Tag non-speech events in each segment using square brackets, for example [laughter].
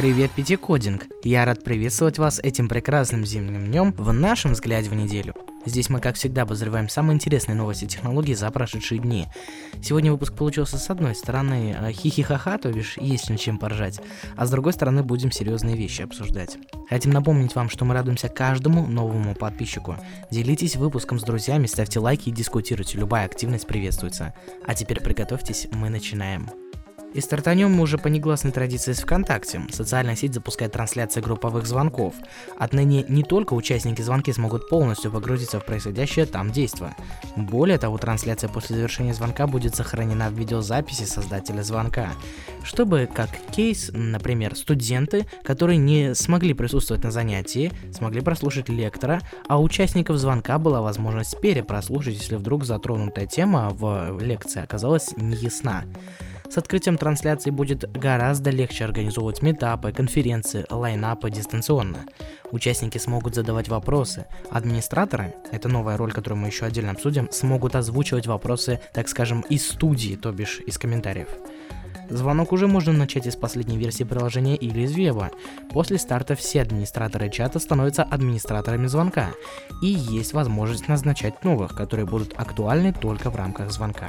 Привет, Пятикодинг! Я рад приветствовать вас этим прекрасным зимним днем в нашем взгляде в неделю. Здесь мы, как всегда, обозреваем самые интересные новости технологий за прошедшие дни. Сегодня выпуск получился с одной стороны э, хихихаха, то бишь есть над чем поржать, а с другой стороны будем серьезные вещи обсуждать. Хотим напомнить вам, что мы радуемся каждому новому подписчику. Делитесь выпуском с друзьями, ставьте лайки и дискутируйте, любая активность приветствуется. А теперь приготовьтесь, мы начинаем. И стартанем мы уже по негласной традиции с ВКонтакте. Социальная сеть запускает трансляции групповых звонков. Отныне не только участники звонки смогут полностью погрузиться в происходящее там действо. Более того, трансляция после завершения звонка будет сохранена в видеозаписи создателя звонка. Чтобы, как кейс, например, студенты, которые не смогли присутствовать на занятии, смогли прослушать лектора, а у участников звонка была возможность перепрослушать, если вдруг затронутая тема в лекции оказалась неясна. С открытием трансляции будет гораздо легче организовывать метапы, конференции, лайнапы дистанционно. Участники смогут задавать вопросы. Администраторы, это новая роль, которую мы еще отдельно обсудим, смогут озвучивать вопросы, так скажем, из студии, то бишь из комментариев. Звонок уже можно начать из последней версии приложения или из веба. После старта все администраторы чата становятся администраторами звонка, и есть возможность назначать новых, которые будут актуальны только в рамках звонка.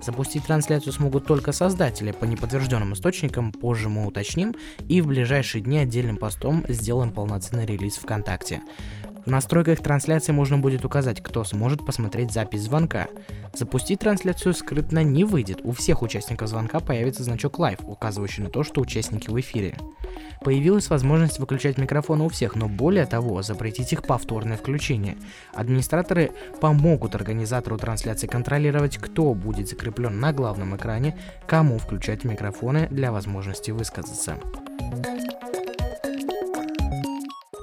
Запустить трансляцию смогут только создатели, по неподтвержденным источникам позже мы уточним, и в ближайшие дни отдельным постом сделаем полноценный релиз ВКонтакте. В настройках трансляции можно будет указать, кто сможет посмотреть запись звонка. Запустить трансляцию скрытно не выйдет, у всех участников звонка появится значок Live, указывающий на то, что участники в эфире. Появилась возможность выключать микрофоны у всех, но более того, запретить их повторное включение. Администраторы помогут организатору трансляции контролировать, кто будет закреплен на главном экране, кому включать микрофоны для возможности высказаться.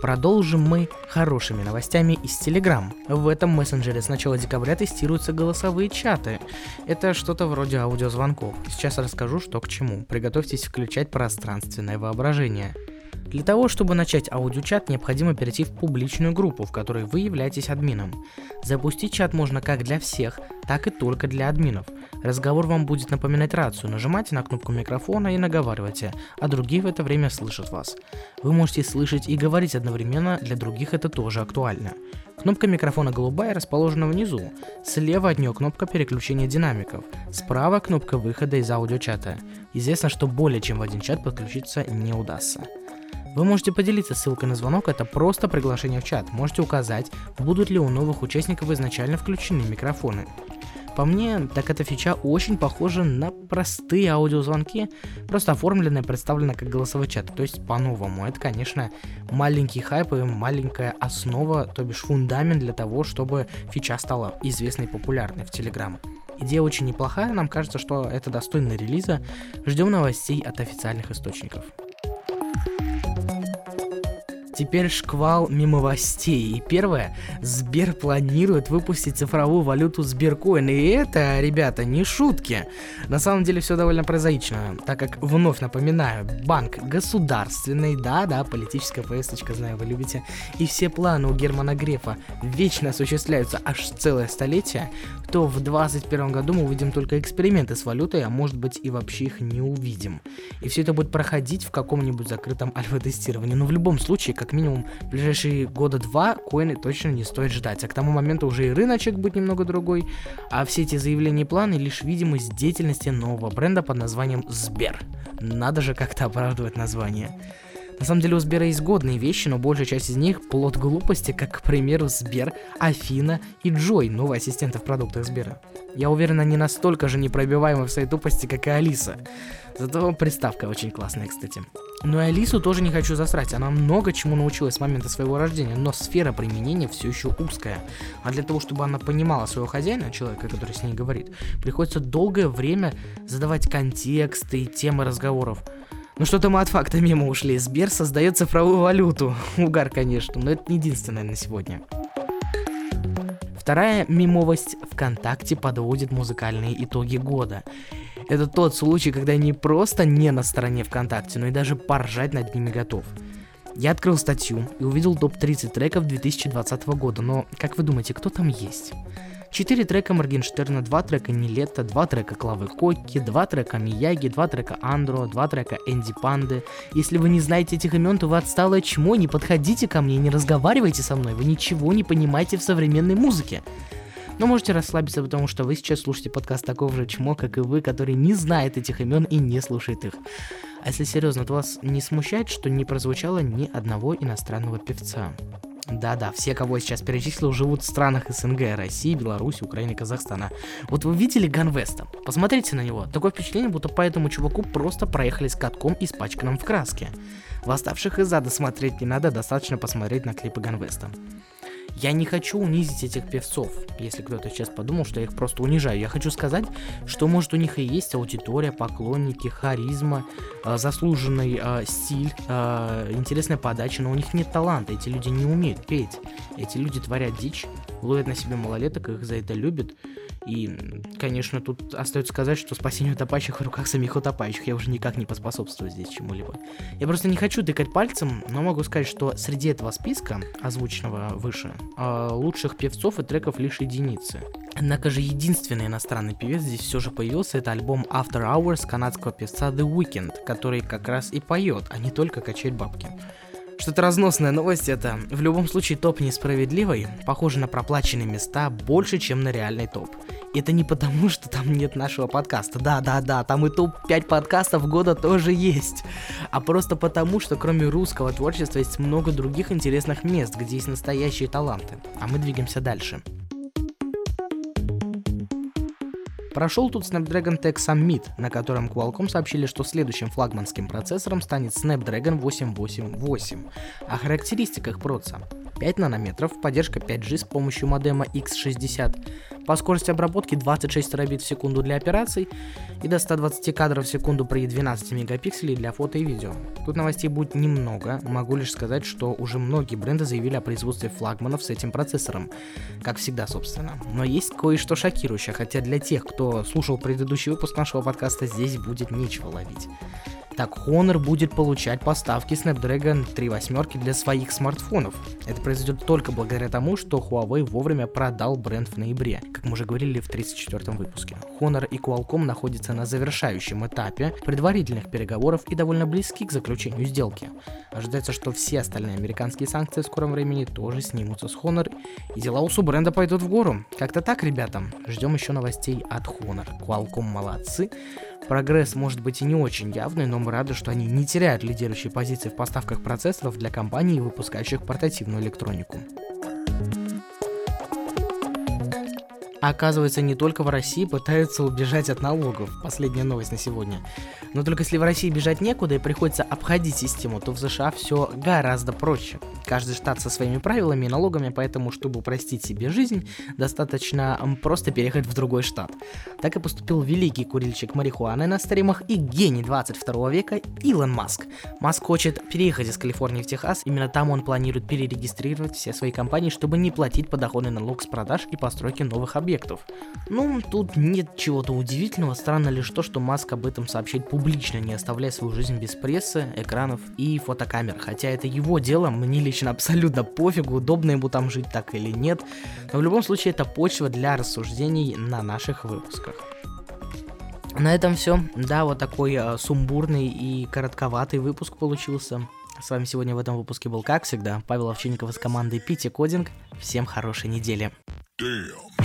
Продолжим мы хорошими новостями из Telegram. В этом мессенджере с начала декабря тестируются голосовые чаты. Это что-то вроде аудиозвонков. Сейчас расскажу, что к чему. Приготовьтесь включать пространственное воображение. Для того, чтобы начать аудиочат, необходимо перейти в публичную группу, в которой вы являетесь админом. Запустить чат можно как для всех, так и только для админов. Разговор вам будет напоминать рацию, нажимайте на кнопку микрофона и наговаривайте, а другие в это время слышат вас. Вы можете слышать и говорить одновременно, для других это тоже актуально. Кнопка микрофона голубая расположена внизу. Слева от нее кнопка переключения динамиков. Справа кнопка выхода из аудиочата. Известно, что более чем в один чат подключиться не удастся. Вы можете поделиться ссылкой на звонок, это просто приглашение в чат. Можете указать, будут ли у новых участников изначально включены микрофоны. По мне, так эта фича очень похожа на простые аудиозвонки, просто оформленные и представлены как голосовой чат, то есть по-новому. Это, конечно, маленький хайп и маленькая основа, то бишь фундамент для того, чтобы фича стала известной и популярной в Telegram. Идея очень неплохая, нам кажется, что это достойно релиза. Ждем новостей от официальных источников. Теперь шквал мимовостей. И первое, Сбер планирует выпустить цифровую валюту Сберкоин. И это, ребята, не шутки. На самом деле все довольно прозаично, так как, вновь напоминаю, банк государственный, да-да, политическая повесточка, знаю, вы любите, и все планы у Германа Грефа вечно осуществляются аж целое столетие, то в 2021 году мы увидим только эксперименты с валютой, а может быть и вообще их не увидим. И все это будет проходить в каком-нибудь закрытом [laughs] альфа-тестировании. Но в любом случае, как минимум, в ближайшие года два коины точно не стоит ждать. А к тому моменту уже и рыночек будет немного другой, а все эти заявления и планы лишь видимость деятельности нового бренда под названием Сбер. Надо же как-то оправдывать название. На самом деле у Сбера есть годные вещи, но большая часть из них плод глупости, как, к примеру, Сбер, Афина и Джой, новые ассистенты в продуктах Сбера. Я уверен, они настолько же непробиваемы в своей тупости, как и Алиса. Зато приставка очень классная, кстати. Но и Алису тоже не хочу засрать, она много чему научилась с момента своего рождения, но сфера применения все еще узкая. А для того, чтобы она понимала своего хозяина, человека, который с ней говорит, приходится долгое время задавать контексты и темы разговоров. Ну что-то мы от факта мимо ушли. Сбер создает цифровую валюту. Угар, конечно, но это не единственное на сегодня. Вторая мимовость ВКонтакте подводит музыкальные итоги года. Это тот случай, когда не просто не на стороне ВКонтакте, но и даже поржать над ними готов. Я открыл статью и увидел топ-30 треков 2020 года, но как вы думаете, кто там есть? 4 трека Моргенштерна, 2 трека Нилетта, 2 трека Клавы Кокки, 2 трека Мияги, 2 трека Андро, 2 трека Энди Панды. Если вы не знаете этих имен, то вы отсталое чмо, не подходите ко мне, не разговаривайте со мной, вы ничего не понимаете в современной музыке. Но можете расслабиться, потому что вы сейчас слушаете подкаст такого же чмо, как и вы, который не знает этих имен и не слушает их. А если серьезно, то вас не смущает, что не прозвучало ни одного иностранного певца? Да-да, все, кого я сейчас перечислил, живут в странах СНГ, России, Беларуси, Украины, Казахстана. Вот вы видели Ганвеста? Посмотрите на него. Такое впечатление, будто по этому чуваку просто проехали с катком, испачканным в краске. Восставших из ада смотреть не надо, достаточно посмотреть на клипы Ганвеста. Я не хочу унизить этих певцов, если кто-то сейчас подумал, что я их просто унижаю. Я хочу сказать, что может у них и есть аудитория, поклонники, харизма, э, заслуженный э, стиль, э, интересная подача, но у них нет таланта, эти люди не умеют петь. Эти люди творят дичь, ловят на себе малолеток, их за это любят. И, конечно, тут остается сказать, что спасение утопающих в руках самих утопающих. Я уже никак не поспособствую здесь чему-либо. Я просто не хочу тыкать пальцем, но могу сказать, что среди этого списка, озвученного выше, а, лучших певцов и треков лишь единицы. Однако же единственный иностранный певец здесь все же появился, это альбом After Hours канадского певца The Weeknd, который как раз и поет, а не только качает бабки. Что-то разносная новость это. В любом случае топ несправедливый, похоже на проплаченные места больше, чем на реальный топ. Это не потому, что там нет нашего подкаста. Да-да-да, там и топ-5 подкастов года тоже есть. А просто потому, что кроме русского творчества есть много других интересных мест, где есть настоящие таланты. А мы двигаемся дальше. Прошел тут Snapdragon Tech Summit, на котором Qualcomm сообщили, что следующим флагманским процессором станет Snapdragon 888. О характеристиках проца. 5 нанометров, поддержка 5G с помощью модема X60, по скорости обработки 26 терабит в секунду для операций и до 120 кадров в секунду при 12 мегапикселей для фото и видео. Тут новостей будет немного, могу лишь сказать, что уже многие бренды заявили о производстве флагманов с этим процессором, как всегда, собственно. Но есть кое-что шокирующее, хотя для тех, кто слушал предыдущий выпуск нашего подкаста, здесь будет нечего ловить. Так Honor будет получать поставки Snapdragon 3 восьмерки для своих смартфонов. Это произойдет только благодаря тому, что Huawei вовремя продал бренд в ноябре, как мы уже говорили в 34 выпуске. Honor и Qualcomm находятся на завершающем этапе предварительных переговоров и довольно близки к заключению сделки. Ожидается, что все остальные американские санкции в скором времени тоже снимутся с Honor, и дела у бренда пойдут в гору. Как-то так, ребята. Ждем еще новостей от Honor. Qualcomm молодцы. Прогресс может быть и не очень явный, но мы рады, что они не теряют лидирующие позиции в поставках процессоров для компаний, выпускающих портативную электронику. А оказывается, не только в России пытаются убежать от налогов. Последняя новость на сегодня. Но только если в России бежать некуда и приходится обходить систему, то в США все гораздо проще. Каждый штат со своими правилами и налогами, поэтому, чтобы упростить себе жизнь, достаточно просто переехать в другой штат. Так и поступил великий курильщик марихуаны на стримах и гений 22 века Илон Маск. Маск хочет переехать из Калифорнии в Техас, именно там он планирует перерегистрировать все свои компании, чтобы не платить подоходный налог с продаж и постройки новых объектов. Ну, тут нет чего-то удивительного, странно лишь то, что Маск об этом сообщает публично, не оставляя свою жизнь без прессы, экранов и фотокамер, хотя это его дело, мне лично абсолютно пофигу, удобно ему там жить так или нет. Но в любом случае это почва для рассуждений на наших выпусках. На этом все. Да, вот такой э, сумбурный и коротковатый выпуск получился. С вами сегодня в этом выпуске был, как всегда, Павел Овчинников из команды Пити Кодинг. Всем хорошей недели. Damn.